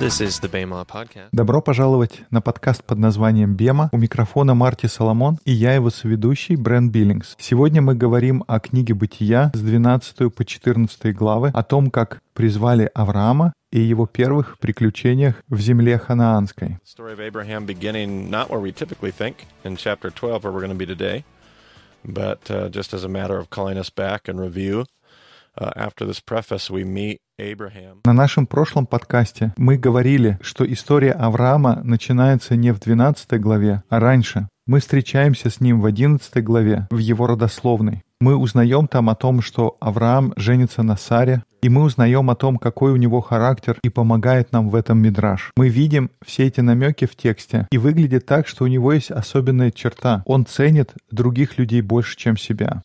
This is the BEMA podcast. Добро пожаловать на подкаст под названием «Бема». У микрофона Марти Соломон и я его соведущий Брэн Биллингс. Сегодня мы говорим о книге «Бытия» с 12 по 14 главы, о том, как призвали Авраама и его первых приключениях в земле ханаанской. Story of Abraham beginning not where we typically think in chapter 12 where we're going to be today, but uh, just as a matter of calling us back and review. На нашем прошлом подкасте мы говорили, что история Авраама начинается не в 12 главе, а раньше. Мы встречаемся с ним в 11 главе, в его родословной. Мы узнаем там о том, что Авраам женится на Саре, и мы узнаем о том, какой у него характер, и помогает нам в этом Мидраш. Мы видим все эти намеки в тексте, и выглядит так, что у него есть особенная черта. Он ценит других людей больше, чем себя.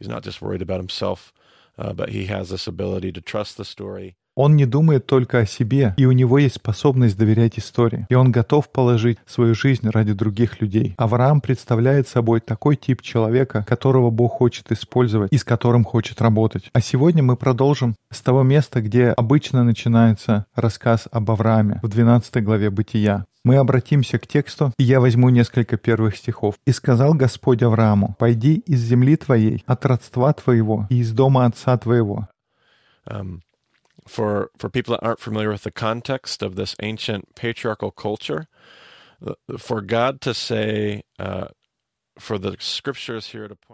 He's not just worried about himself, Uh, but he has this ability to trust the story. Он не думает только о себе, и у него есть способность доверять истории. И он готов положить свою жизнь ради других людей. Авраам представляет собой такой тип человека, которого Бог хочет использовать и с которым хочет работать. А сегодня мы продолжим с того места, где обычно начинается рассказ об Аврааме в 12 главе Бытия. Мы обратимся к тексту, и я возьму несколько первых стихов. «И сказал Господь Аврааму, «Пойди из земли твоей, от родства твоего и из дома отца твоего». Um, for for people that aren't familiar with the context of this ancient patriarchal culture, for God to say, uh,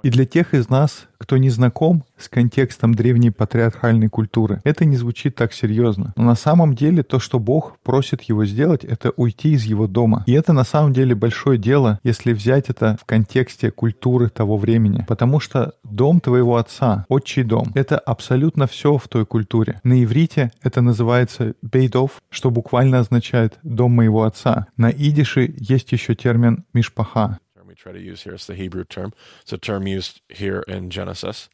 И для тех из нас, кто не знаком с контекстом древней патриархальной культуры, это не звучит так серьезно. Но на самом деле то, что Бог просит его сделать, это уйти из его дома. И это на самом деле большое дело, если взять это в контексте культуры того времени. Потому что дом твоего отца, отчий дом, это абсолютно все в той культуре. На иврите это называется бейдов, что буквально означает «дом моего отца». На идише есть еще термин «мишпаха», we try to use here. It's the Hebrew term. It's a term used here in Genesis.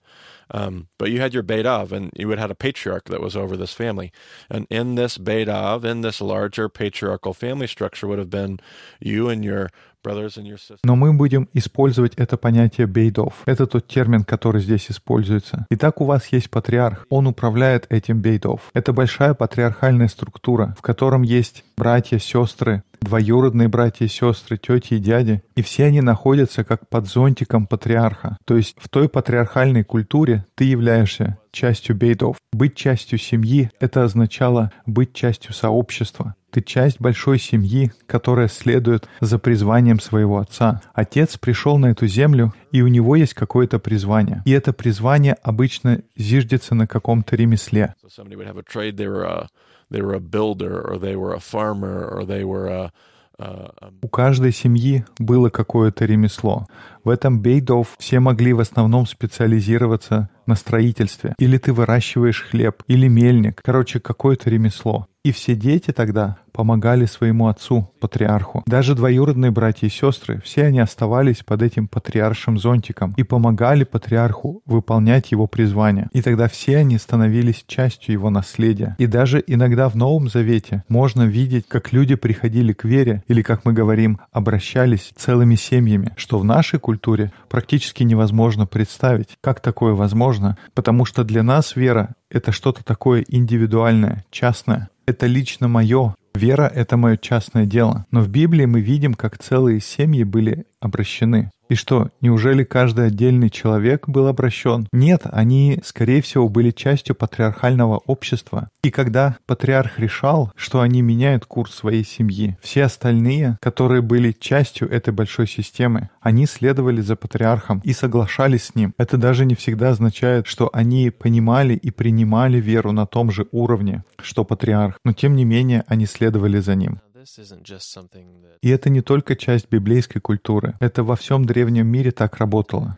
Um, but you had your Beit Av, and you would have had a patriarch that was over this family. And in this Beit Av, in this larger patriarchal family structure, would have been you and your Но мы будем использовать это понятие бейдов. Это тот термин, который здесь используется. Итак, у вас есть патриарх. Он управляет этим бейдов. Это большая патриархальная структура, в котором есть братья, сестры, двоюродные братья и сестры, тети и дяди, и все они находятся как под зонтиком патриарха. То есть в той патриархальной культуре ты являешься частью бейдов. Быть частью семьи — это означало быть частью сообщества. Ты часть большой семьи, которая следует за призванием своего отца. Отец пришел на эту землю, и у него есть какое-то призвание. И это призвание обычно зиждется на каком-то ремесле. Uh, um, У каждой семьи было какое-то ремесло. В этом бейдов все могли в основном специализироваться на строительстве. Или ты выращиваешь хлеб, или мельник. Короче, какое-то ремесло. И все дети тогда помогали своему отцу, патриарху. Даже двоюродные братья и сестры, все они оставались под этим патриаршим зонтиком и помогали патриарху выполнять его призвание. И тогда все они становились частью его наследия. И даже иногда в Новом Завете можно видеть, как люди приходили к вере, или, как мы говорим, обращались целыми семьями, что в нашей культуре практически невозможно представить. Как такое возможно? Потому что для нас вера — это что-то такое индивидуальное, частное. Это лично мое. Вера — это мое частное дело. Но в Библии мы видим, как целые семьи были обращены. И что, неужели каждый отдельный человек был обращен? Нет, они, скорее всего, были частью патриархального общества. И когда патриарх решал, что они меняют курс своей семьи, все остальные, которые были частью этой большой системы, они следовали за патриархом и соглашались с ним. Это даже не всегда означает, что они понимали и принимали веру на том же уровне, что патриарх, но тем не менее они следовали за ним. This isn't just something that И это не только часть библейской культуры. Это во всем древнем мире так работало.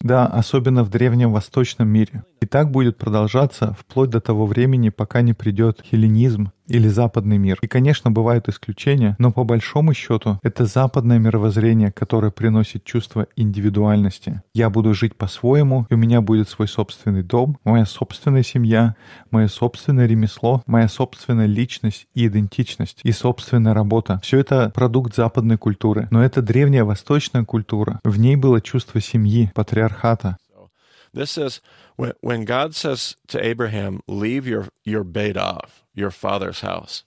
Да, особенно в древнем восточном мире. И так будет продолжаться вплоть до того времени, пока не придет хелленизм или западный мир. И, конечно, бывают исключения, но по большому счету это западное мировоззрение, которое приносит чувство индивидуальности. Я буду жить по-своему, и у меня будет свой собственный дом, моя собственная семья, мое собственное ремесло, моя собственная личность и идентичность, и собственная работа. Все это продукт западной культуры. Но это древняя восточная культура. В ней было чувство семьи, патриархата. This is when, when God says to Abraham, leave your, your Beit of, your father's house.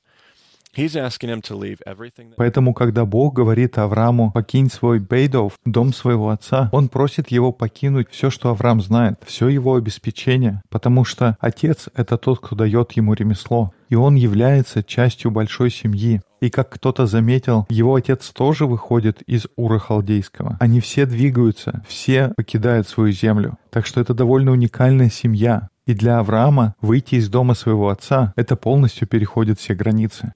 Поэтому, когда Бог говорит Аврааму «покинь свой Бейдов, дом своего отца», Он просит его покинуть все, что Авраам знает, все его обеспечение, потому что отец — это тот, кто дает ему ремесло, и он является частью большой семьи. И как кто-то заметил, его отец тоже выходит из Ура Халдейского. Они все двигаются, все покидают свою землю. Так что это довольно уникальная семья. И для Авраама выйти из дома своего отца — это полностью переходит все границы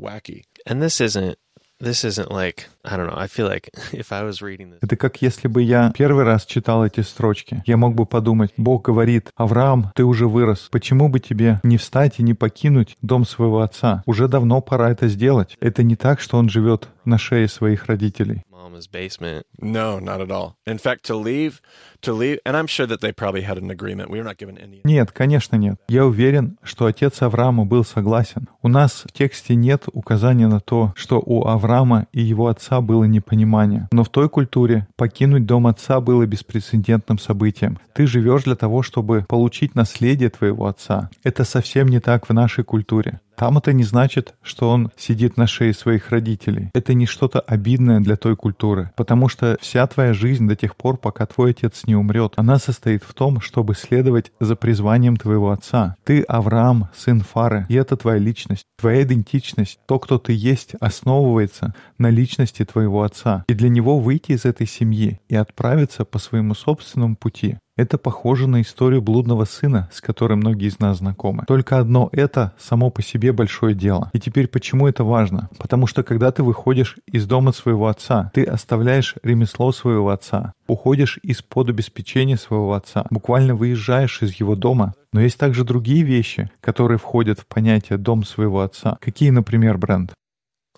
wacky. And this isn't this isn't like I don't know. I feel like if I was reading this. Это как если бы я первый раз читал эти строчки. Я мог бы подумать, Бог говорит, Авраам, ты уже вырос. Почему бы тебе не встать и не покинуть дом своего отца? Уже давно пора это сделать. Это не так, что он живет на шее своих родителей. Mama's basement. No, not at all. In fact, to leave, to leave, and I'm sure that they probably had an agreement. We were not given any. Нет, конечно нет. Я уверен, что отец Авраама был согласен. У нас в тексте нет указания на то, что у Авраама и его отца было непонимание. Но в той культуре покинуть дом отца было беспрецедентным событием. Ты живешь для того, чтобы получить наследие твоего отца. Это совсем не так в нашей культуре. Там это не значит, что он сидит на шее своих родителей. Это не что-то обидное для той культуры, потому что вся твоя жизнь до тех пор, пока твой отец не умрет, она состоит в том, чтобы следовать за призванием твоего отца. Ты Авраам, сын Фары, и это твоя личность. Твоя идентичность, то, кто ты есть, основывается на личности твоего отца. И для него выйти из этой семьи и отправиться по своему собственному пути это похоже на историю блудного сына, с которой многие из нас знакомы. Только одно это само по себе большое дело. И теперь почему это важно? Потому что когда ты выходишь из дома своего отца, ты оставляешь ремесло своего отца, уходишь из-под обеспечения своего отца, буквально выезжаешь из его дома. Но есть также другие вещи, которые входят в понятие «дом своего отца». Какие, например, бренд?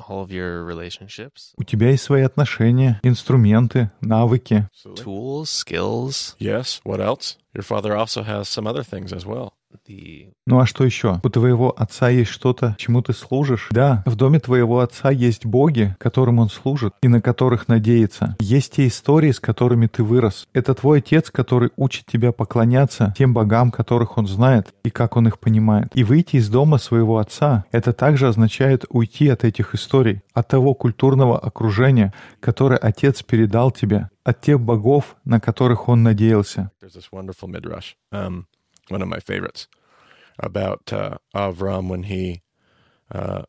all of your relationships. У тебя есть свои отношения, инструменты, навыки. Tools, skills. Yes. What else? Your father also has some other things as well. Ну а что еще? У твоего отца есть что-то, чему ты служишь? Да, в доме твоего отца есть боги, которым он служит и на которых надеется. Есть те истории, с которыми ты вырос. Это твой отец, который учит тебя поклоняться тем богам, которых он знает и как он их понимает. И выйти из дома своего отца — это также означает уйти от этих историй, от того культурного окружения, которое отец передал тебе, от тех богов, на которых он надеялся one of my favorites about uh, Avram when he uh,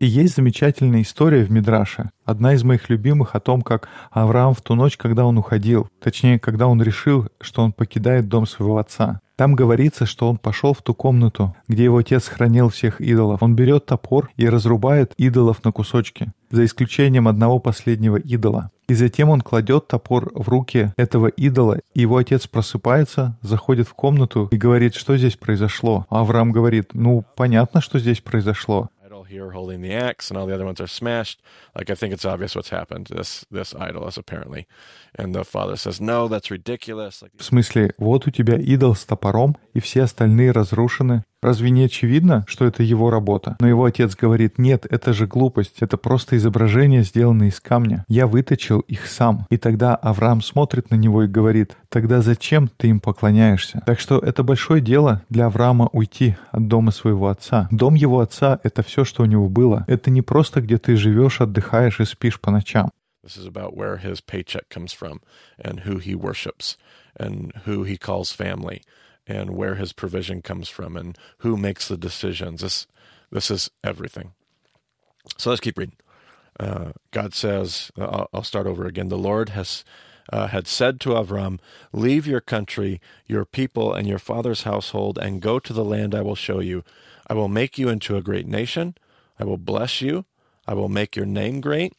И есть замечательная история в Мидраше, одна из моих любимых о том, как Авраам в ту ночь, когда он уходил, точнее, когда он решил, что он покидает дом своего отца. Там говорится, что он пошел в ту комнату, где его отец хранил всех идолов. Он берет топор и разрубает идолов на кусочки, за исключением одного последнего идола. И затем он кладет топор в руки этого идола, и его отец просыпается, заходит в комнату и говорит, что здесь произошло. А Авраам говорит, ну, понятно, что здесь произошло here holding the axe and all the other ones are smashed. Like I think it's obvious what's happened. This this idol is apparently. And the father says, "No, that's ridiculous." В смысле, вот у тебя идол с топором, и все остальные разрушены. Разве не очевидно, что это его работа? Но его отец говорит, нет, это же глупость, это просто изображение, сделанное из камня. Я выточил их сам. И тогда Авраам смотрит на него и говорит, тогда зачем ты им поклоняешься? Так что это большое дело для Авраама уйти от дома своего отца. Дом его отца — это все, что у него было. Это не просто, где ты живешь, отдыхаешь и спишь по ночам. This is about where his paycheck comes from and who he worships and who he calls family. And where his provision comes from and who makes the decisions. This, this is everything. So let's keep reading. Uh, God says, uh, I'll, I'll, start over again. The Lord has uh, had said to Avram, Leave your country, your people, and your father's household, and go to the land I will show you. I will make you into a great nation. I will bless you. I will make your name great,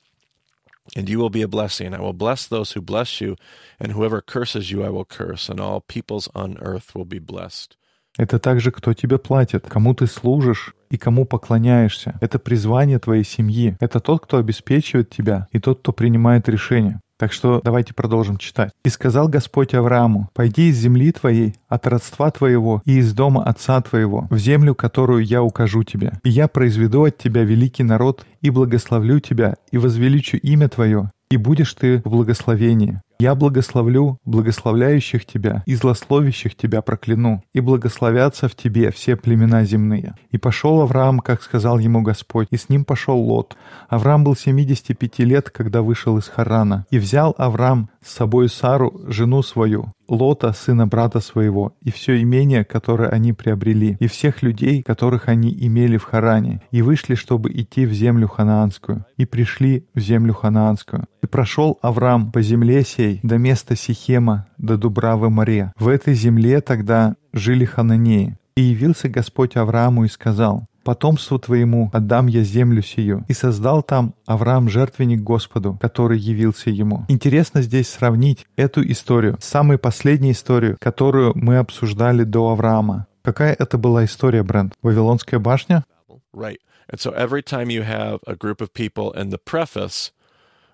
and you will be a blessing. I will bless those who bless you, and whoever curses you I will curse, and all peoples on earth will be blessed. Это также кто тебе платит, кому ты служишь и кому поклоняешься. Это призвание твоей семьи. Это тот, кто обеспечивает тебя, и тот, кто принимает решения. Так что давайте продолжим читать. «И сказал Господь Аврааму, «Пойди из земли твоей, от родства твоего и из дома отца твоего, в землю, которую я укажу тебе. И я произведу от тебя великий народ, и благословлю тебя, и возвеличу имя твое, и будешь ты в благословении. Я благословлю благословляющих тебя и злословящих тебя прокляну, и благословятся в тебе все племена земные. И пошел Авраам, как сказал ему Господь, и с ним пошел Лот. Авраам был 75 лет, когда вышел из Харана. И взял Авраам с собой Сару, жену свою, Лота, сына брата своего, и все имение, которое они приобрели, и всех людей, которых они имели в Харане, и вышли, чтобы идти в землю ханаанскую, и пришли в землю ханаанскую. И прошел Авраам по земле сей до места Сихема, до Дубравы море. В этой земле тогда жили хананеи. И явился Господь Аврааму и сказал, потомству твоему отдам я землю сию». И создал там Авраам жертвенник Господу, который явился ему. Интересно здесь сравнить эту историю с самой последней историей, которую мы обсуждали до Авраама. Какая это была история, Брент? Вавилонская башня? Right. And so every time you have a group of people in the preface,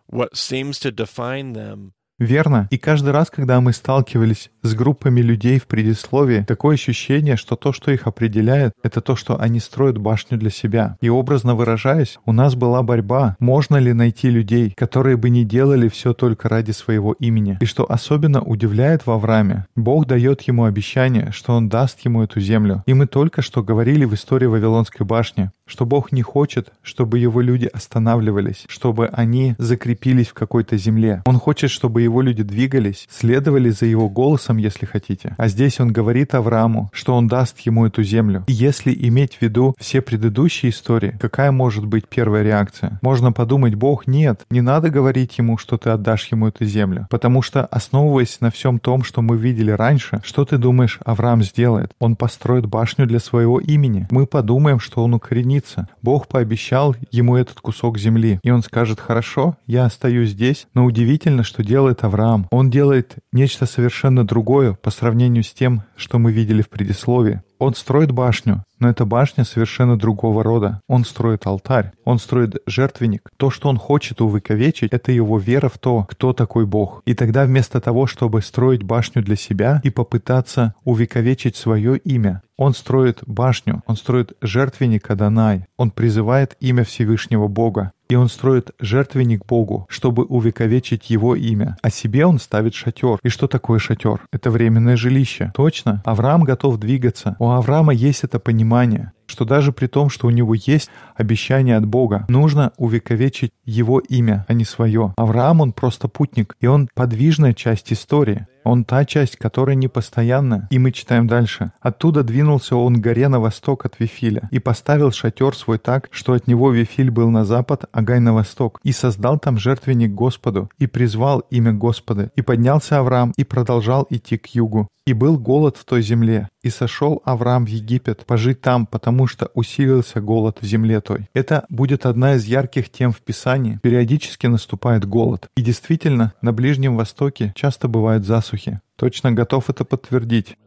what seems to define them Верно. И каждый раз, когда мы сталкивались с группами людей в предисловии, такое ощущение, что то, что их определяет, это то, что они строят башню для себя. И образно выражаясь, у нас была борьба, можно ли найти людей, которые бы не делали все только ради своего имени. И что особенно удивляет в Аврааме, Бог дает ему обещание, что он даст ему эту землю. И мы только что говорили в истории Вавилонской башни, что Бог не хочет, чтобы его люди останавливались, чтобы они закрепились в какой-то земле. Он хочет, чтобы его люди двигались, следовали за его голосом, если хотите. А здесь он говорит Аврааму, что он даст ему эту землю. И если иметь в виду все предыдущие истории, какая может быть первая реакция? Можно подумать, Бог, нет, не надо говорить ему, что ты отдашь ему эту землю. Потому что, основываясь на всем том, что мы видели раньше, что ты думаешь, Авраам сделает? Он построит башню для своего имени. Мы подумаем, что он укоренится. Бог пообещал ему этот кусок земли. И он скажет, хорошо, я остаюсь здесь, но удивительно, что делает делает Авраам. Он делает нечто совершенно другое по сравнению с тем, что мы видели в предисловии. Он строит башню, но эта башня совершенно другого рода. Он строит алтарь, он строит жертвенник. То, что он хочет увековечить, это его вера в то, кто такой Бог. И тогда вместо того, чтобы строить башню для себя и попытаться увековечить свое имя, он строит башню, он строит жертвенник Адонай, он призывает имя Всевышнего Бога. И он строит жертвенник Богу, чтобы увековечить его имя. А себе он ставит шатер. И что такое шатер? Это временное жилище. Точно. Авраам готов двигаться. У Авраама есть это понимание что даже при том, что у него есть обещание от Бога, нужно увековечить его имя, а не свое. Авраам, он просто путник, и он подвижная часть истории. Он та часть, которая не постоянна. И мы читаем дальше. Оттуда двинулся он горе на восток от Вифиля и поставил шатер свой так, что от него Вифиль был на запад, а Гай на восток. И создал там жертвенник Господу, и призвал имя Господа. И поднялся Авраам и продолжал идти к югу. И был голод в той земле, и сошел Авраам в Египет пожить там, потому что усилился голод в земле той. Это будет одна из ярких тем в Писании. Периодически наступает голод. И действительно, на Ближнем Востоке часто бывают засухи. Точно готов это подтвердить.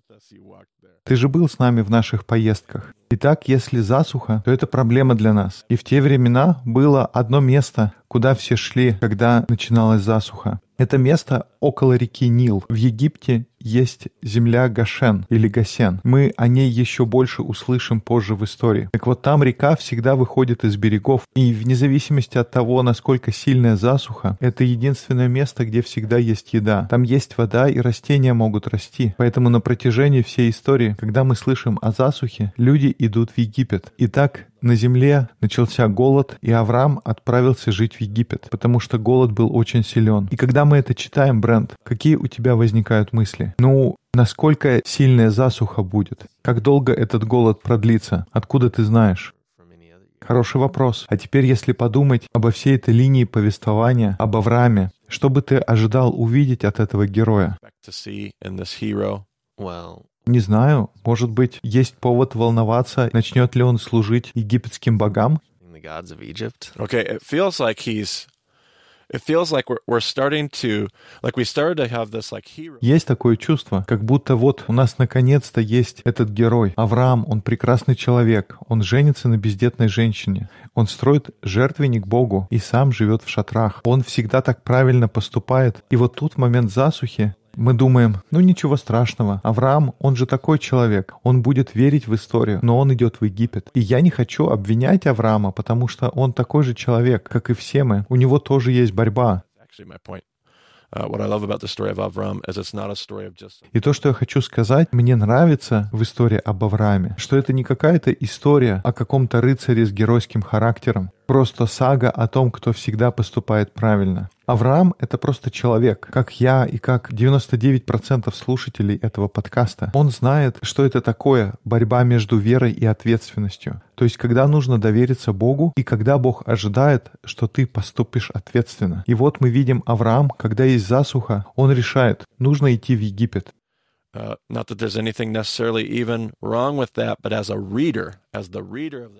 Ты же был с нами в наших поездках. Итак, если засуха, то это проблема для нас. И в те времена было одно место, куда все шли, когда начиналась засуха. Это место около реки Нил. В Египте есть земля Гашен или Гасен. Мы о ней еще больше услышим позже в истории. Так вот, там река всегда выходит из берегов, и вне зависимости от того, насколько сильная засуха, это единственное место, где всегда есть еда. Там есть вода, и растения могут расти. Поэтому на протяжении всей истории, когда мы слышим о засухе, люди идут в Египет. И так на земле начался голод, и Авраам отправился жить в Египет, потому что голод был очень силен. И когда мы это читаем, Брент, какие у тебя возникают мысли? Ну, насколько сильная засуха будет? Как долго этот голод продлится? Откуда ты знаешь? Хороший вопрос. А теперь, если подумать обо всей этой линии повествования, об Аврааме, что бы ты ожидал увидеть от этого героя? Well, не знаю, может быть, есть повод волноваться, начнет ли он служить египетским богам? Okay, it feels like he's. Есть такое чувство, как будто вот у нас наконец-то есть этот герой. Авраам, он прекрасный человек, он женится на бездетной женщине, он строит жертвенник Богу и сам живет в шатрах. Он всегда так правильно поступает. И вот тут в момент засухи мы думаем, ну ничего страшного, Авраам, он же такой человек, он будет верить в историю, но он идет в Египет. И я не хочу обвинять Авраама, потому что он такой же человек, как и все мы, у него тоже есть борьба. Uh. И то, что я хочу сказать, мне нравится в истории об Аврааме, что это не какая-то история о каком-то рыцаре с геройским характером, просто сага о том, кто всегда поступает правильно. Авраам — это просто человек, как я и как 99% слушателей этого подкаста. Он знает, что это такое борьба между верой и ответственностью. То есть, когда нужно довериться Богу и когда Бог ожидает, что ты поступишь ответственно. И вот мы видим Авраам, когда есть засуха, он решает, нужно идти в Египет.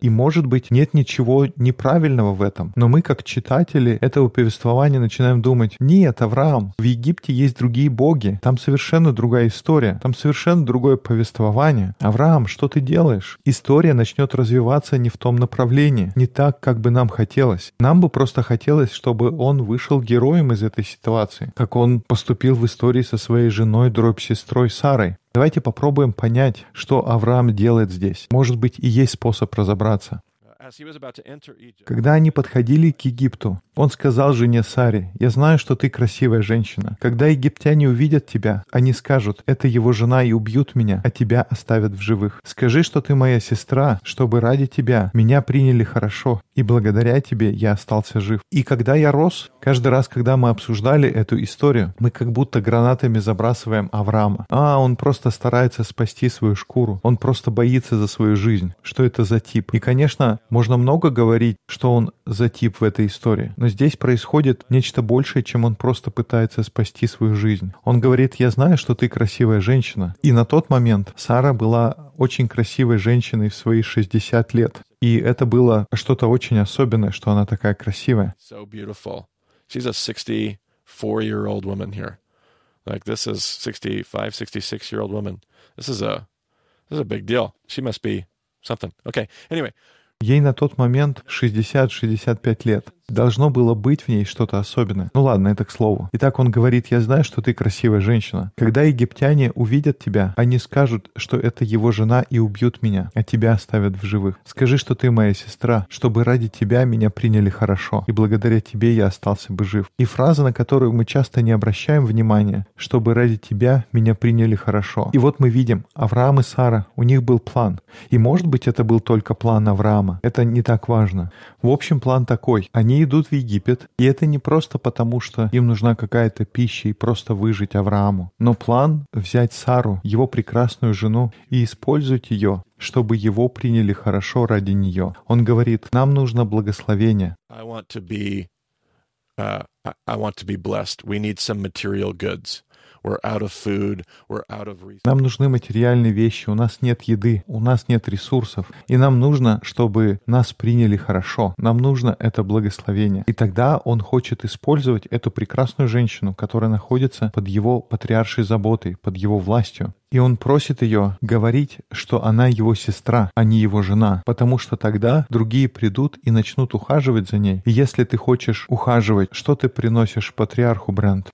И, может быть, нет ничего неправильного в этом. Но мы, как читатели этого повествования, начинаем думать, нет, Авраам, в Египте есть другие боги, там совершенно другая история, там совершенно другое повествование. Авраам, что ты делаешь? История начнет развиваться не в том направлении, не так, как бы нам хотелось. Нам бы просто хотелось, чтобы он вышел героем из этой ситуации, как он поступил в истории со своей женой, дробь сестрой Сарой. Давайте попробуем понять, что Авраам делает здесь. Может быть, и есть способ разобраться. Когда они подходили к Египту, он сказал жене Саре, «Я знаю, что ты красивая женщина. Когда египтяне увидят тебя, они скажут, это его жена и убьют меня, а тебя оставят в живых. Скажи, что ты моя сестра, чтобы ради тебя меня приняли хорошо, и благодаря тебе я остался жив». И когда я рос, каждый раз, когда мы обсуждали эту историю, мы как будто гранатами забрасываем Авраама. А, он просто старается спасти свою шкуру. Он просто боится за свою жизнь. Что это за тип? И, конечно, можно много говорить, что он за тип в этой истории, но здесь происходит нечто большее, чем он просто пытается спасти свою жизнь. Он говорит, я знаю, что ты красивая женщина. И на тот момент Сара была очень красивой женщиной в свои 60 лет. И это было что-то очень особенное, что она такая красивая. So beautiful. She's a 64-year-old woman here. Like this is 65, 66-year-old woman. This is a this is a big deal. She must be something. Okay. Anyway, Ей на тот момент 60-65 лет. Должно было быть в ней что-то особенное. Ну ладно, это к слову. Итак, он говорит, я знаю, что ты красивая женщина. Когда египтяне увидят тебя, они скажут, что это его жена и убьют меня, а тебя оставят в живых. Скажи, что ты моя сестра, чтобы ради тебя меня приняли хорошо, и благодаря тебе я остался бы жив. И фраза, на которую мы часто не обращаем внимания, чтобы ради тебя меня приняли хорошо. И вот мы видим, Авраам и Сара, у них был план. И может быть это был только план Авраама. Это не так важно. В общем, план такой. Они идут в Египет, и это не просто потому, что им нужна какая-то пища и просто выжить Аврааму, но план взять Сару, его прекрасную жену, и использовать ее, чтобы его приняли хорошо ради нее. Он говорит, нам нужно благословение. Нам нужны материальные вещи, у нас нет еды, у нас нет ресурсов, и нам нужно, чтобы нас приняли хорошо. Нам нужно это благословение. И тогда он хочет использовать эту прекрасную женщину, которая находится под его патриаршей заботой, под его властью. И он просит ее говорить, что она его сестра, а не его жена, потому что тогда другие придут и начнут ухаживать за ней. И если ты хочешь ухаживать, что ты приносишь патриарху, Брент?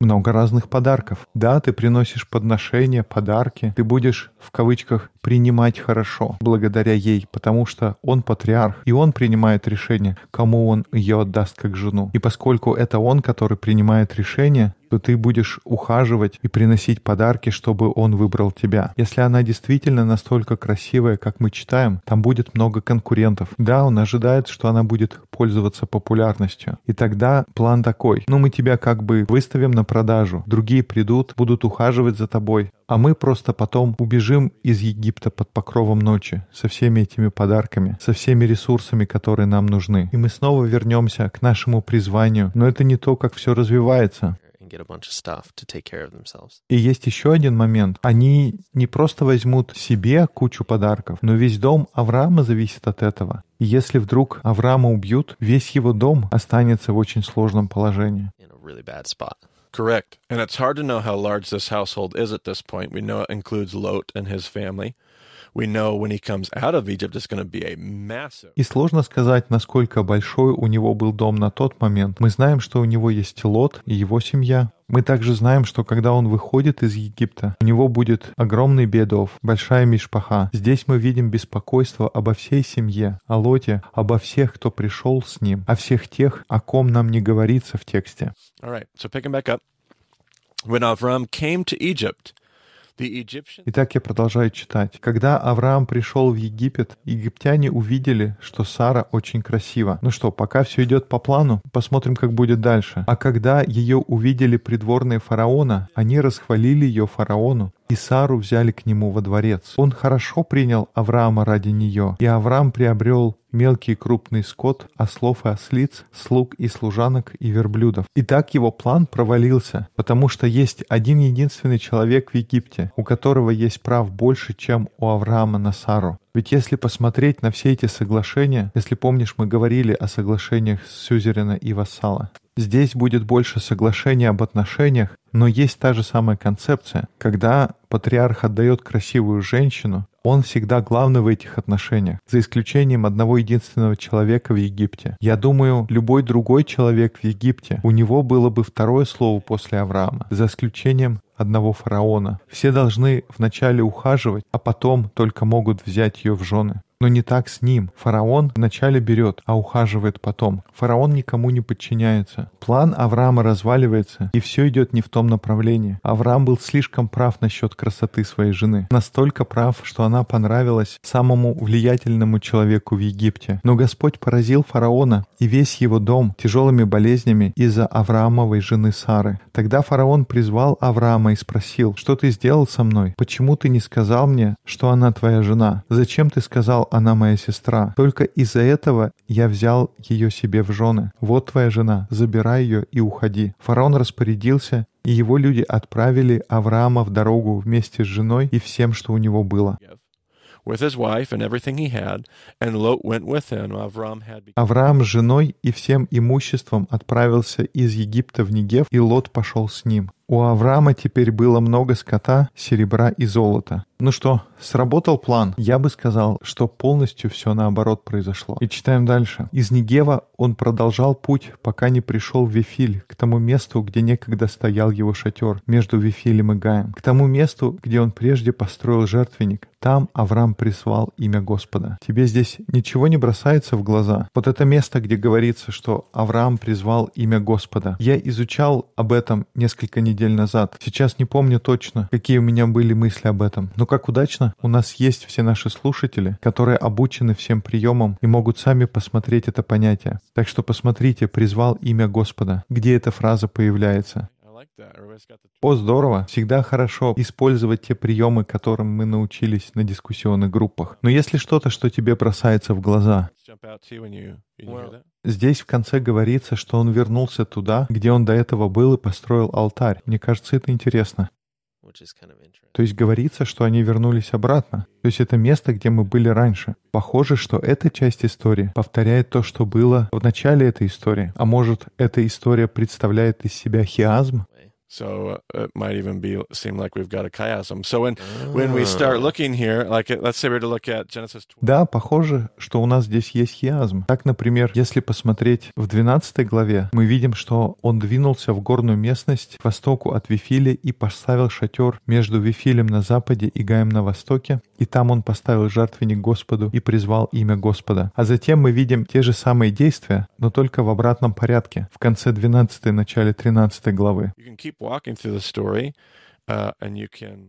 много разных подарков. Да, ты приносишь подношения, подарки. Ты будешь, в кавычках, принимать хорошо благодаря ей, потому что он патриарх, и он принимает решение, кому он ее отдаст как жену. И поскольку это он, который принимает решение, то ты будешь ухаживать и приносить подарки, чтобы он выбрал тебя. Если она действительно настолько красивая, как мы читаем, там будет много конкурентов. Да, он ожидает, что она будет пользоваться популярностью. И тогда план такой. Ну, мы тебя как бы выставим на продажу. Другие придут, будут ухаживать за тобой, а мы просто потом убежим из Египта под покровом ночи со всеми этими подарками, со всеми ресурсами, которые нам нужны. И мы снова вернемся к нашему призванию. Но это не то, как все развивается. И есть еще один момент. Они не просто возьмут себе кучу подарков, но весь дом Авраама зависит от этого. И если вдруг Авраама убьют, весь его дом останется в очень сложном положении. Correct. And it's hard to know how large this household is at this point. We know it includes Lot and his family. И сложно сказать, насколько большой у него был дом на тот момент. Мы знаем, что у него есть Лот и его семья. Мы также знаем, что когда он выходит из Египта, у него будет огромный бедов, большая мишпаха. Здесь мы видим беспокойство обо всей семье, о Лоте, обо всех, кто пришел с ним, о всех тех, о ком нам не говорится в тексте. All right, so picking back up. When Avram came to Egypt, Итак, я продолжаю читать. Когда Авраам пришел в Египет, египтяне увидели, что Сара очень красива. Ну что, пока все идет по плану, посмотрим, как будет дальше. А когда ее увидели придворные фараона, они расхвалили ее фараону, и Сару взяли к нему во дворец. Он хорошо принял Авраама ради нее, и Авраам приобрел мелкий и крупный скот, ослов и ослиц, слуг и служанок и верблюдов. И так его план провалился, потому что есть один единственный человек в Египте, у которого есть прав больше, чем у Авраама на Сару. Ведь если посмотреть на все эти соглашения, если помнишь, мы говорили о соглашениях Сюзерена и Вассала, здесь будет больше соглашений об отношениях, но есть та же самая концепция. Когда патриарх отдает красивую женщину, он всегда главный в этих отношениях, за исключением одного единственного человека в Египте. Я думаю, любой другой человек в Египте, у него было бы второе слово после Авраама, за исключением одного фараона. Все должны вначале ухаживать, а потом только могут взять ее в жены. Но не так с ним. Фараон вначале берет, а ухаживает потом. Фараон никому не подчиняется. План Авраама разваливается, и все идет не в том направлении. Авраам был слишком прав насчет красоты своей жены. Настолько прав, что она понравилась самому влиятельному человеку в Египте. Но Господь поразил фараона и весь его дом тяжелыми болезнями из-за Авраамовой жены Сары. Тогда фараон призвал Авраама и спросил, «Что ты сделал со мной? Почему ты не сказал мне, что она твоя жена? Зачем ты сказал, она моя сестра? Только из-за этого я взял ее себе в жены. Вот твоя жена, забирай ее и уходи». Фараон распорядился, и его люди отправили Авраама в дорогу вместе с женой и всем, что у него было. Авраам с женой и всем имуществом отправился из Египта в Негев, и Лот пошел с ним. У Авраама теперь было много скота, серебра и золота. Ну что, сработал план? Я бы сказал, что полностью все наоборот произошло. И читаем дальше. Из Негева он продолжал путь, пока не пришел в Вифиль, к тому месту, где некогда стоял его шатер, между Вифилем и Гаем, к тому месту, где он прежде построил жертвенник. Там Авраам прислал имя Господа. Тебе здесь ничего не бросается в глаза? Вот это место, где говорится, что Авраам призвал имя Господа. Я изучал об этом несколько недель назад. Сейчас не помню точно, какие у меня были мысли об этом. Но как удачно, у нас есть все наши слушатели, которые обучены всем приемам и могут сами посмотреть это понятие. Так что посмотрите, призвал имя Господа. Где эта фраза появляется? О, здорово! Всегда хорошо использовать те приемы, которым мы научились на дискуссионных группах. Но если что-то, что тебе бросается в глаза, здесь в конце говорится, что он вернулся туда, где он до этого был и построил алтарь. Мне кажется, это интересно. То есть говорится, что они вернулись обратно. То есть это место, где мы были раньше. Похоже, что эта часть истории повторяет то, что было в начале этой истории. А может, эта история представляет из себя хиазм? So uh, it might even be seem like we've got a chiasm. So when when we start looking here, like let's say we're to look at Genesis 12. Да, похоже, что у нас здесь есть хиазм. Так, например, если посмотреть в 12 главе, мы видим, что он двинулся в горную местность к востоку от Вифиля и поставил шатер между Вифилем на западе и Гаем на востоке, и там он поставил жертвенник Господу и призвал имя Господа. А затем мы видим те же самые действия, но только в обратном порядке, в конце 12 начале 13 главы. Uh,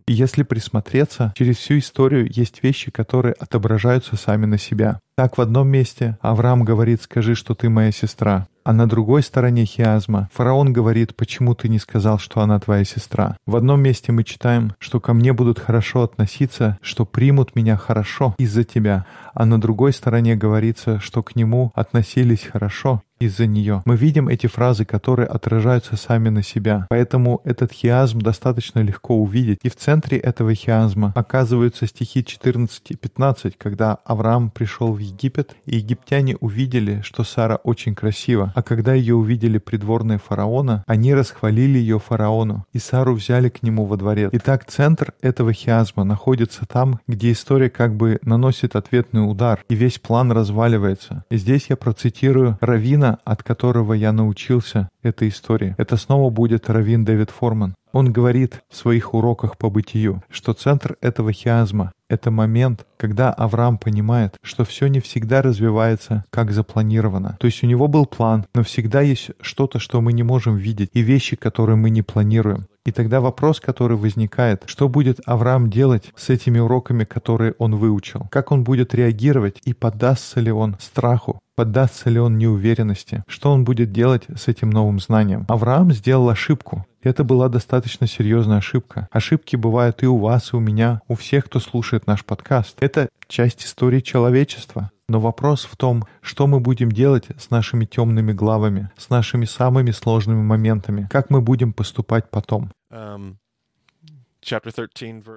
если присмотреться, через всю историю есть вещи, которые отображаются сами на себя. Так в одном месте Авраам говорит «Скажи, что ты моя сестра». А на другой стороне хиазма фараон говорит «Почему ты не сказал, что она твоя сестра?» В одном месте мы читаем, что ко мне будут хорошо относиться, что примут меня хорошо из-за тебя. А на другой стороне говорится, что к нему относились хорошо из-за нее. Мы видим эти фразы, которые отражаются сами на себя. Поэтому этот хиазм достаточно легко увидеть. И в центре этого хиазма оказываются стихи 14 и 15, когда Авраам пришел в Египет, и египтяне увидели, что Сара очень красива. А когда ее увидели придворные фараона, они расхвалили ее фараону, и Сару взяли к нему во дворец. Итак, центр этого хиазма находится там, где история как бы наносит ответный удар, и весь план разваливается. И здесь я процитирую Равина, от которого я научился этой истории. Это снова будет Равин Дэвид Форман. Он говорит в своих уроках по бытию, что центр этого хиазма — это момент, когда Авраам понимает, что все не всегда развивается как запланировано. То есть у него был план, но всегда есть что-то, что мы не можем видеть, и вещи, которые мы не планируем. И тогда вопрос, который возникает, что будет Авраам делать с этими уроками, которые он выучил? Как он будет реагировать и поддастся ли он страху? Поддастся ли он неуверенности? Что он будет делать с этим новым знанием? Авраам сделал ошибку. Это была достаточно серьезная ошибка. Ошибки бывают и у вас, и у меня, у всех, кто слушает наш подкаст. Это часть истории человечества. Но вопрос в том, что мы будем делать с нашими темными главами, с нашими самыми сложными моментами, как мы будем поступать потом. Um, 13, verse...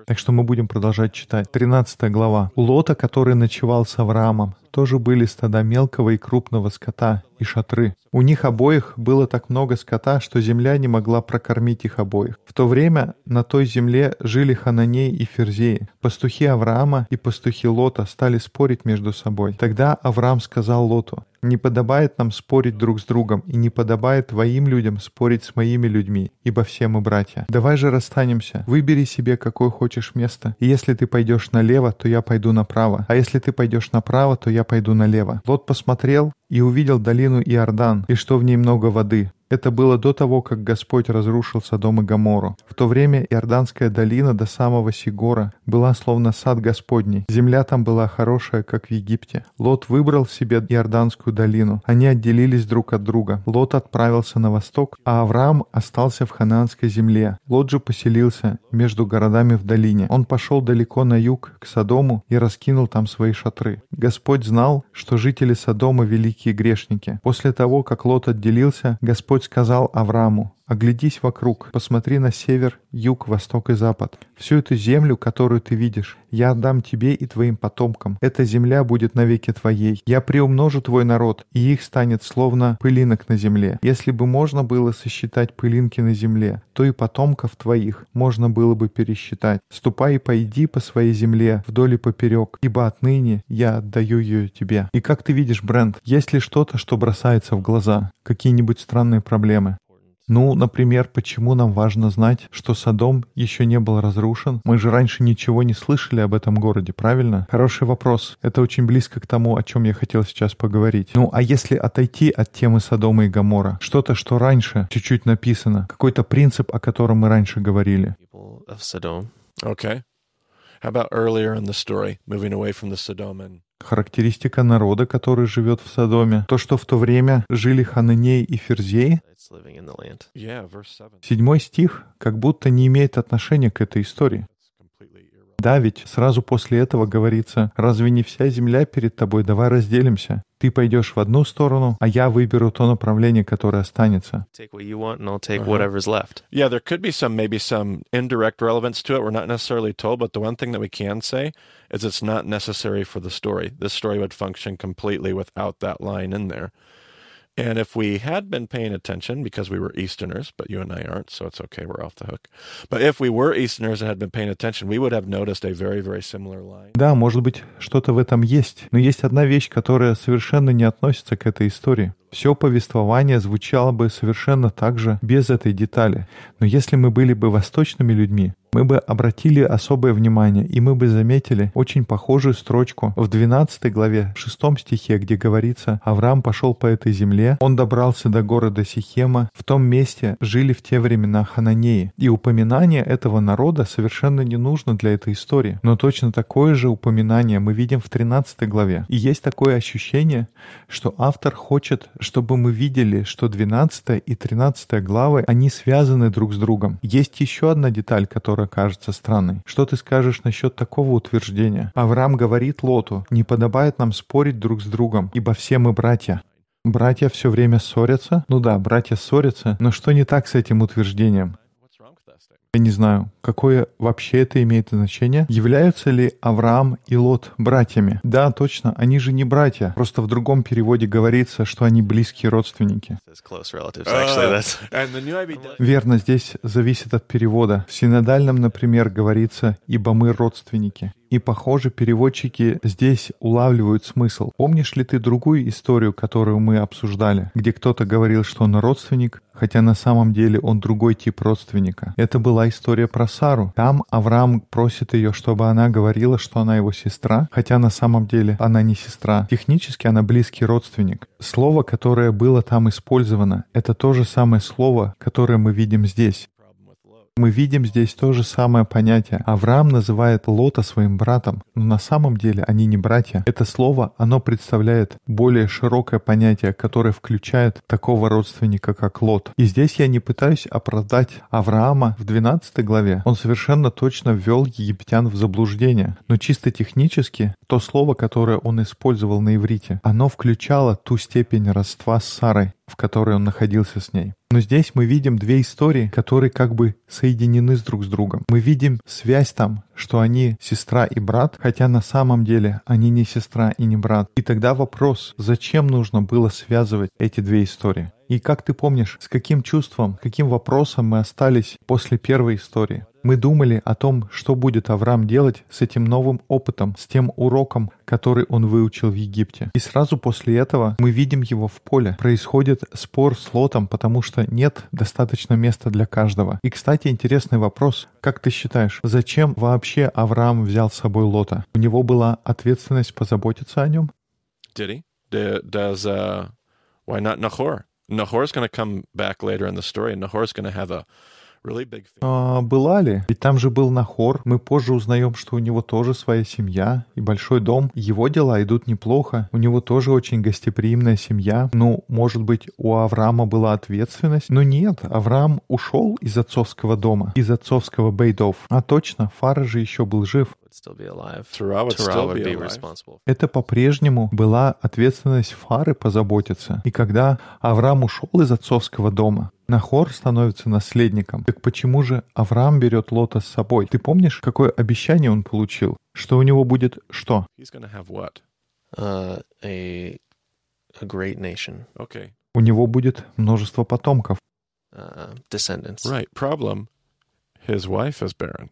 Так что мы будем продолжать читать. 13 глава. У Лота, который ночевал с Авраамом, тоже были стада мелкого и крупного скота и шатры. У них обоих было так много скота, что земля не могла прокормить их обоих. В то время на той земле жили Хананей и Ферзеи. Пастухи Авраама и пастухи Лота стали спорить между собой. Тогда Авраам сказал Лоту, «Не подобает нам спорить друг с другом, и не подобает твоим людям спорить с моими людьми, ибо все мы братья. Давай же расстанемся. Выбери себе, какое хочешь место. И если ты пойдешь налево, то я пойду направо. А если ты пойдешь направо, то я пойду налево». Лот посмотрел и увидел долину Иордан, и что в ней много воды, это было до того, как Господь разрушил Содом и Гомору. В то время Иорданская долина до самого Сигора была словно сад Господний. Земля там была хорошая, как в Египте. Лот выбрал себе Иорданскую долину. Они отделились друг от друга. Лот отправился на восток, а Авраам остался в ханаанской земле. Лот же поселился между городами в долине. Он пошел далеко на юг, к Содому, и раскинул там свои шатры. Господь знал, что жители Содома великие грешники. После того, как Лот отделился, Господь Господь сказал Аврааму, «Оглядись вокруг, посмотри на север, юг, восток и запад. Всю эту землю, которую ты видишь, я отдам тебе и твоим потомкам. Эта земля будет навеки твоей. Я приумножу твой народ, и их станет словно пылинок на земле. Если бы можно было сосчитать пылинки на земле, то и потомков твоих можно было бы пересчитать. Ступай и пойди по своей земле вдоль и поперек, ибо отныне я отдаю ее тебе». И как ты видишь, Брент, есть ли что-то, что бросается в глаза? Какие-нибудь странные проблемы? Ну, например, почему нам важно знать, что Содом еще не был разрушен? Мы же раньше ничего не слышали об этом городе, правильно? Хороший вопрос. Это очень близко к тому, о чем я хотел сейчас поговорить. Ну, а если отойти от темы Содома и Гамора? Что-то, что раньше чуть-чуть написано. Какой-то принцип, о котором мы раньше говорили. Okay. How about earlier in the story, moving away from the Sodom and характеристика народа, который живет в Содоме. То, что в то время жили Хананей и Ферзей. Седьмой стих как будто не имеет отношения к этой истории. Да, ведь сразу после этого говорится, разве не вся земля перед тобой, давай разделимся. Ты пойдешь в одну сторону, а я выберу то направление, которое останется. Uh-huh. Yeah, there could be some, maybe some indirect relevance to it. We're not necessarily told, but the one thing that we can say is it's not necessary for the story. This story would function completely without that line in there. And if we had been paying attention, because we were Easterners, but you and I aren't, so it's okay, we're off the hook. But if we were Easterners and had been paying attention, we would have noticed a very, very similar line. Да, может быть, что-то в этом есть. Но есть одна вещь, которая совершенно не относится к этой истории. Все повествование звучало бы совершенно так же, без этой детали. Но если мы были бы восточными людьми, мы бы обратили особое внимание, и мы бы заметили очень похожую строчку в 12 главе, в 6 стихе, где говорится «Авраам пошел по этой земле, он добрался до города Сихема, в том месте жили в те времена хананеи». И упоминание этого народа совершенно не нужно для этой истории. Но точно такое же упоминание мы видим в 13 главе. И есть такое ощущение, что автор хочет, чтобы мы видели, что 12 и 13 главы, они связаны друг с другом. Есть еще одна деталь, которая кажется странной. Что ты скажешь насчет такого утверждения? Авраам говорит Лоту, не подобает нам спорить друг с другом, ибо все мы братья. Братья все время ссорятся? Ну да, братья ссорятся, но что не так с этим утверждением? Я не знаю, какое вообще это имеет значение. Являются ли Авраам и Лот братьями? Да, точно, они же не братья. Просто в другом переводе говорится, что они близкие родственники. Верно, здесь зависит от перевода. В синодальном, например, говорится «ибо мы родственники». И, похоже, переводчики здесь улавливают смысл. Помнишь ли ты другую историю, которую мы обсуждали, где кто-то говорил, что он родственник, хотя на самом деле он другой тип родственника? Это была история про Сару. Там Авраам просит ее, чтобы она говорила, что она его сестра, хотя на самом деле она не сестра. Технически она близкий родственник. Слово, которое было там использовано, это то же самое слово, которое мы видим здесь. Мы видим здесь то же самое понятие. Авраам называет Лота своим братом, но на самом деле они не братья. Это слово, оно представляет более широкое понятие, которое включает такого родственника, как Лот. И здесь я не пытаюсь оправдать Авраама в 12 главе. Он совершенно точно ввел египтян в заблуждение. Но чисто технически, то слово, которое он использовал на иврите, оно включало ту степень родства с Сарой, в которой он находился с ней. Но здесь мы видим две истории, которые как бы соединены с друг с другом. Мы видим связь там, что они сестра и брат, хотя на самом деле они не сестра и не брат. И тогда вопрос, зачем нужно было связывать эти две истории? И как ты помнишь, с каким чувством, каким вопросом мы остались после первой истории? Мы думали о том, что будет Авраам делать с этим новым опытом, с тем уроком, который он выучил в Египте. И сразу после этого мы видим его в поле. Происходит спор с Лотом, потому что нет достаточно места для каждого. И, кстати, интересный вопрос. Как ты считаешь, зачем вообще Авраам взял с собой Лота? У него была ответственность позаботиться о нем? Did he? Does, uh, why not Nahor? Nahor's going to come back later in the story, and Nahor's going to have a а, была ли? Ведь там же был Нахор. Мы позже узнаем, что у него тоже своя семья и большой дом. Его дела идут неплохо. У него тоже очень гостеприимная семья. Ну, может быть, у Авраама была ответственность? Но нет, Авраам ушел из отцовского дома, из отцовского бейдов. А точно, Фара же еще был жив. Это по-прежнему была ответственность Фары позаботиться. И когда Авраам ушел из отцовского дома, Нахор становится наследником. Так почему же Авраам берет Лота с собой? Ты помнишь, какое обещание он получил? Что у него будет что? Uh, a, a great nation. Okay. У него будет множество потомков. Uh, descendants. Right. Problem. His wife is barren.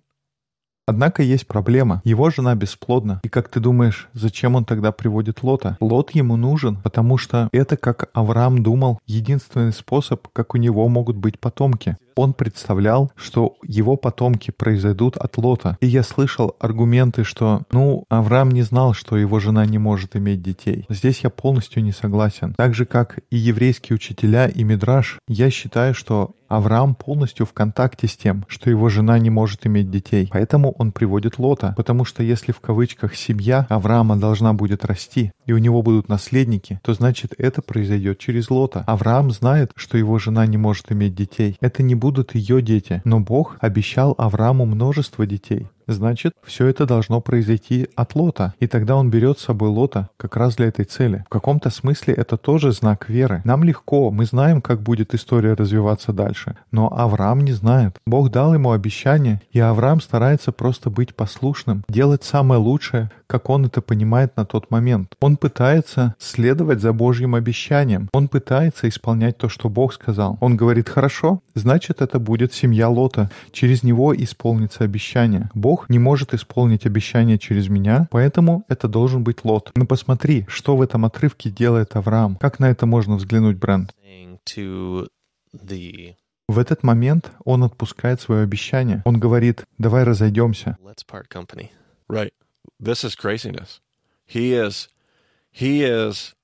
Однако есть проблема. Его жена бесплодна. И как ты думаешь, зачем он тогда приводит Лота? Лот ему нужен, потому что это, как Авраам думал, единственный способ, как у него могут быть потомки он представлял, что его потомки произойдут от Лота. И я слышал аргументы, что, ну, Авраам не знал, что его жена не может иметь детей. Здесь я полностью не согласен. Так же, как и еврейские учителя и Мидраш, я считаю, что Авраам полностью в контакте с тем, что его жена не может иметь детей. Поэтому он приводит Лота. Потому что если в кавычках семья Авраама должна будет расти, и у него будут наследники, то значит это произойдет через Лота. Авраам знает, что его жена не может иметь детей. Это не будет будут ее дети. Но Бог обещал Аврааму множество детей. Значит, все это должно произойти от Лота. И тогда он берет с собой Лота как раз для этой цели. В каком-то смысле это тоже знак веры. Нам легко, мы знаем, как будет история развиваться дальше. Но Авраам не знает. Бог дал ему обещание, и Авраам старается просто быть послушным, делать самое лучшее, как он это понимает на тот момент. Он пытается следовать за Божьим обещанием. Он пытается исполнять то, что Бог сказал. Он говорит, хорошо, значит, это будет семья Лота. Через него исполнится обещание. Бог Бог не может исполнить обещание через меня, поэтому это должен быть Лот. Но посмотри, что в этом отрывке делает Авраам. Как на это можно взглянуть, Брент? В этот момент он отпускает свое обещание. Он говорит, давай разойдемся. Right. This is craziness. He is, he is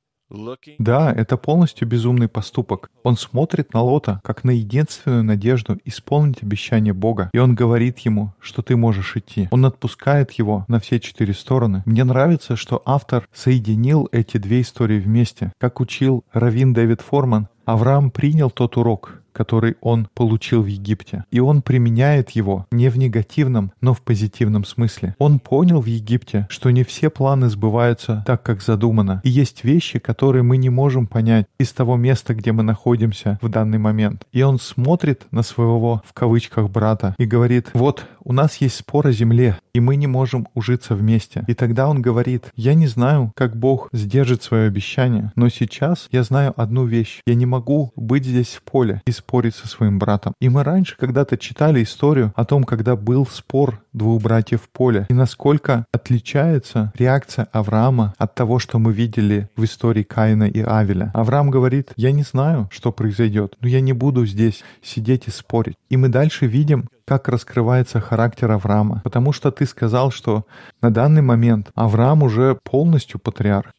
да, это полностью безумный поступок. Он смотрит на Лота как на единственную надежду исполнить обещание Бога. И он говорит ему, что ты можешь идти. Он отпускает его на все четыре стороны. Мне нравится, что автор соединил эти две истории вместе. Как учил Равин Дэвид Форман, Авраам принял тот урок, который он получил в Египте. И он применяет его не в негативном, но в позитивном смысле. Он понял в Египте, что не все планы сбываются так, как задумано. И есть вещи, которые мы не можем понять из того места, где мы находимся в данный момент. И он смотрит на своего, в кавычках, брата и говорит, вот, у нас есть спор о земле, и мы не можем ужиться вместе. И тогда он говорит, я не знаю, как Бог сдержит свое обещание, но сейчас я знаю одну вещь. Я не могу быть здесь в поле и спорить со своим братом. И мы раньше когда-то читали историю о том, когда был спор двух братьев в поле, и насколько отличается реакция Авраама от того, что мы видели в истории Каина и Авеля. Авраам говорит, я не знаю, что произойдет, но я не буду здесь сидеть и спорить. И мы дальше видим, как раскрывается характер Авраама. Потому что ты сказал, что на данный момент Авраам уже полностью патриарх.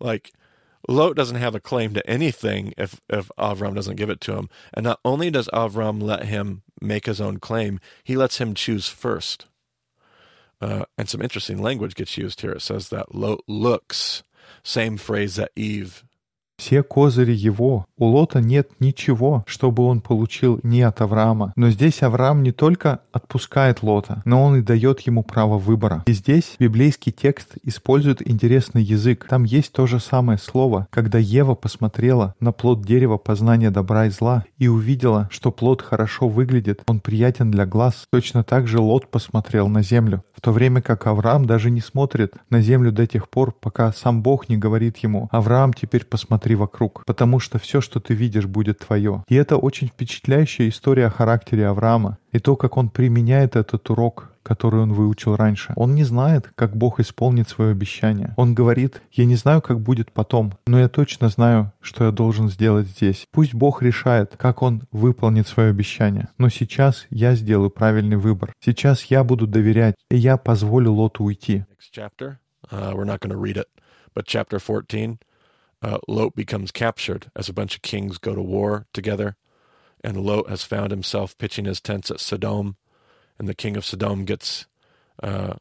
Like. Uh, and some interesting language gets used here. It says that Lot looks, same phrase that Eve Все козыри его. У Лота нет ничего, чтобы он получил не от Авраама. Но здесь Авраам не только отпускает Лота, но он и дает ему право выбора. И здесь библейский текст использует интересный язык. Там есть то же самое слово, когда Ева посмотрела на плод дерева познания добра и зла и увидела, что плод хорошо выглядит, он приятен для глаз. Точно так же Лот посмотрел на землю, то время как Авраам даже не смотрит на землю до тех пор, пока сам Бог не говорит ему, «Авраам, теперь посмотри смотри вокруг, потому что все, что ты видишь, будет твое. И это очень впечатляющая история о характере Авраама и то, как он применяет этот урок, который он выучил раньше. Он не знает, как Бог исполнит свое обещание. Он говорит, я не знаю, как будет потом, но я точно знаю, что я должен сделать здесь. Пусть Бог решает, как он выполнит свое обещание. Но сейчас я сделаю правильный выбор. Сейчас я буду доверять, и я позволю Лоту уйти. Uh, we're not going to read it, but chapter 14, uh, becomes captured as a bunch of kings go to war together. And Lot has found himself pitching his tents at Sodom, and the king of Sodom gets uh,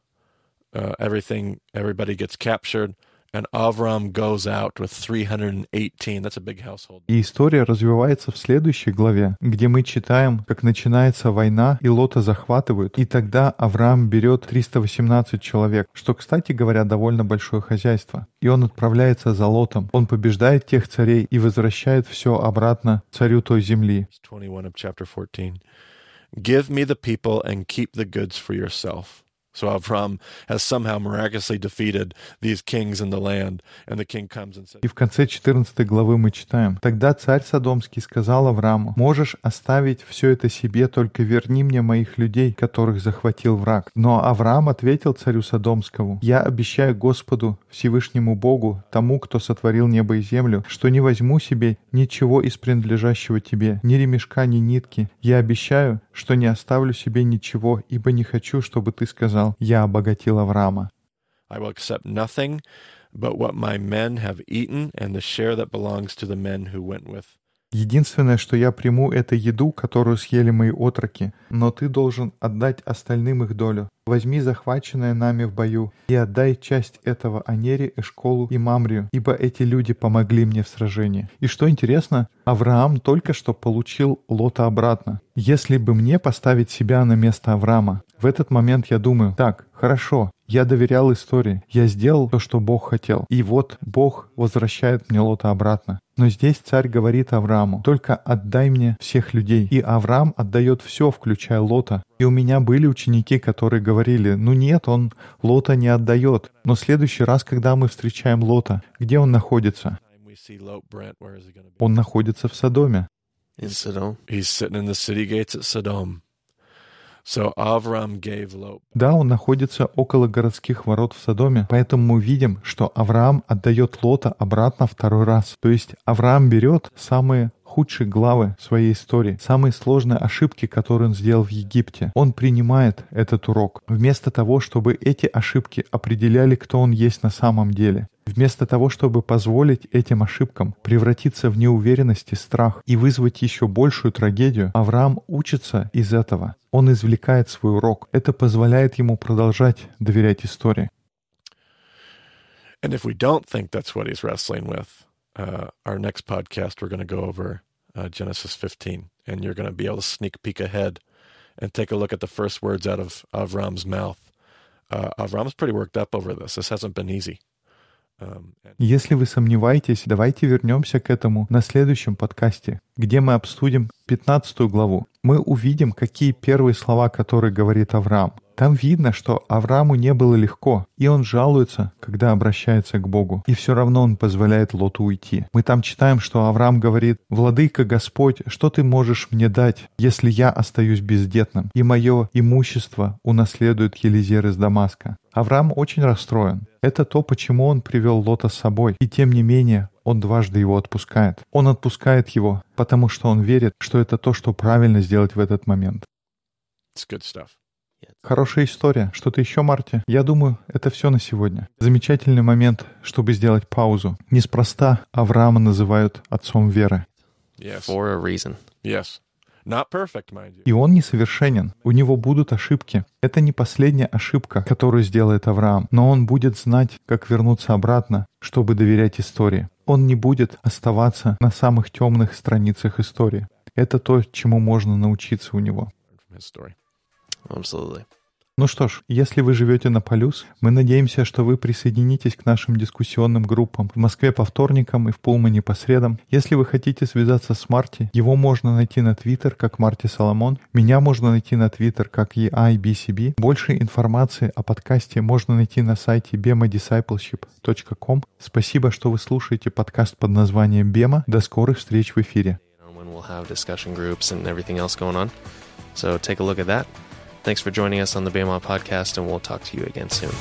uh, everything, everybody gets captured. And Avram goes out with 318. That's a big household. И история развивается в следующей главе, где мы читаем, как начинается война, и Лота захватывают. И тогда Авраам берет 318 человек, что, кстати говоря, довольно большое хозяйство. И он отправляется за Лотом. Он побеждает тех царей и возвращает все обратно царю той земли. 21 of chapter 14. Give me the people and keep the goods for yourself. So Avram has somehow miraculously defeated these kings in the land, and the king comes and says. И в конце 14 главы мы читаем: Тогда царь Содомский сказал Аврааму: Можешь оставить все это себе, только верни мне моих людей, которых захватил враг. Но Авраам ответил царю Содомскому: Я обещаю Господу Всевышнему Богу, тому, кто сотворил небо и землю, что не возьму себе ничего из принадлежащего тебе, ни ремешка, ни нитки. Я обещаю, что не оставлю себе ничего, ибо не хочу, чтобы ты сказал, я обогатил Авраама. I will accept nothing but what my men have eaten and the share that belongs to the men who went with. Единственное, что я приму, это еду, которую съели мои отроки, но ты должен отдать остальным их долю. Возьми захваченное нами в бою и отдай часть этого Анере, Эшколу и Мамрию, ибо эти люди помогли мне в сражении. И что интересно, Авраам только что получил Лота обратно. Если бы мне поставить себя на место Авраама, в этот момент я думаю, так, хорошо, я доверял истории, я сделал то, что Бог хотел. И вот Бог возвращает мне Лота обратно. Но здесь царь говорит Аврааму, только отдай мне всех людей. И Авраам отдает все, включая Лота. И у меня были ученики, которые говорили, ну нет, он Лота не отдает. Но в следующий раз, когда мы встречаем Лота, где он находится? Он находится в Содоме. Да, он находится около городских ворот в Содоме, поэтому мы видим, что Авраам отдает Лота обратно второй раз. То есть Авраам берет самые худшие главы своей истории, самые сложные ошибки, которые он сделал в Египте. Он принимает этот урок, вместо того, чтобы эти ошибки определяли, кто он есть на самом деле. Вместо того, чтобы позволить этим ошибкам превратиться в неуверенность и страх и вызвать еще большую трагедию, Авраам учится из этого. Он извлекает свой урок. Это позволяет ему продолжать доверять истории. And if we don't think that's what he's wrestling with, uh, our next podcast we're going to go over uh, Genesis 15, and you're going to be able to sneak peek ahead and take a look at the first words out of Avram's mouth. Uh, Avram's pretty worked up over this. This hasn't been easy. Um, Если вы сомневаетесь, давайте вернемся к этому на следующем подкасте, где мы обсудим 15 главу. Мы увидим, какие первые слова, которые говорит Авраам. Там видно, что Аврааму не было легко, и он жалуется, когда обращается к Богу, и все равно он позволяет Лоту уйти. Мы там читаем, что Авраам говорит, «Владыка Господь, что ты можешь мне дать, если я остаюсь бездетным, и мое имущество унаследует Елизер из Дамаска?» Авраам очень расстроен. Это то, почему он привел Лота с собой, и тем не менее он дважды его отпускает. Он отпускает его, потому что он верит, что это то, что правильно сделать в этот момент. It's good stuff. Хорошая история. Что-то еще, Марти? Я думаю, это все на сегодня. Замечательный момент, чтобы сделать паузу. Неспроста Авраама называют отцом веры. Yes. For a reason. Yes. Not perfect, mind you. И он несовершенен. У него будут ошибки. Это не последняя ошибка, которую сделает Авраам, но он будет знать, как вернуться обратно, чтобы доверять истории. Он не будет оставаться на самых темных страницах истории. Это то, чему можно научиться у него. Absolutely. Ну что ж, если вы живете на Полюс, мы надеемся, что вы присоединитесь к нашим дискуссионным группам в Москве по вторникам и в Пулмане по средам. Если вы хотите связаться с Марти, его можно найти на Твиттер как Марти Соломон, меня можно найти на Твиттер как EIBCB. Больше информации о подкасте можно найти на сайте bemadiscipleship.com. Спасибо, что вы слушаете подкаст под названием Бема. До скорых встреч в эфире. So take a look at that. Thanks for joining us on the BMA podcast, and we'll talk to you again soon.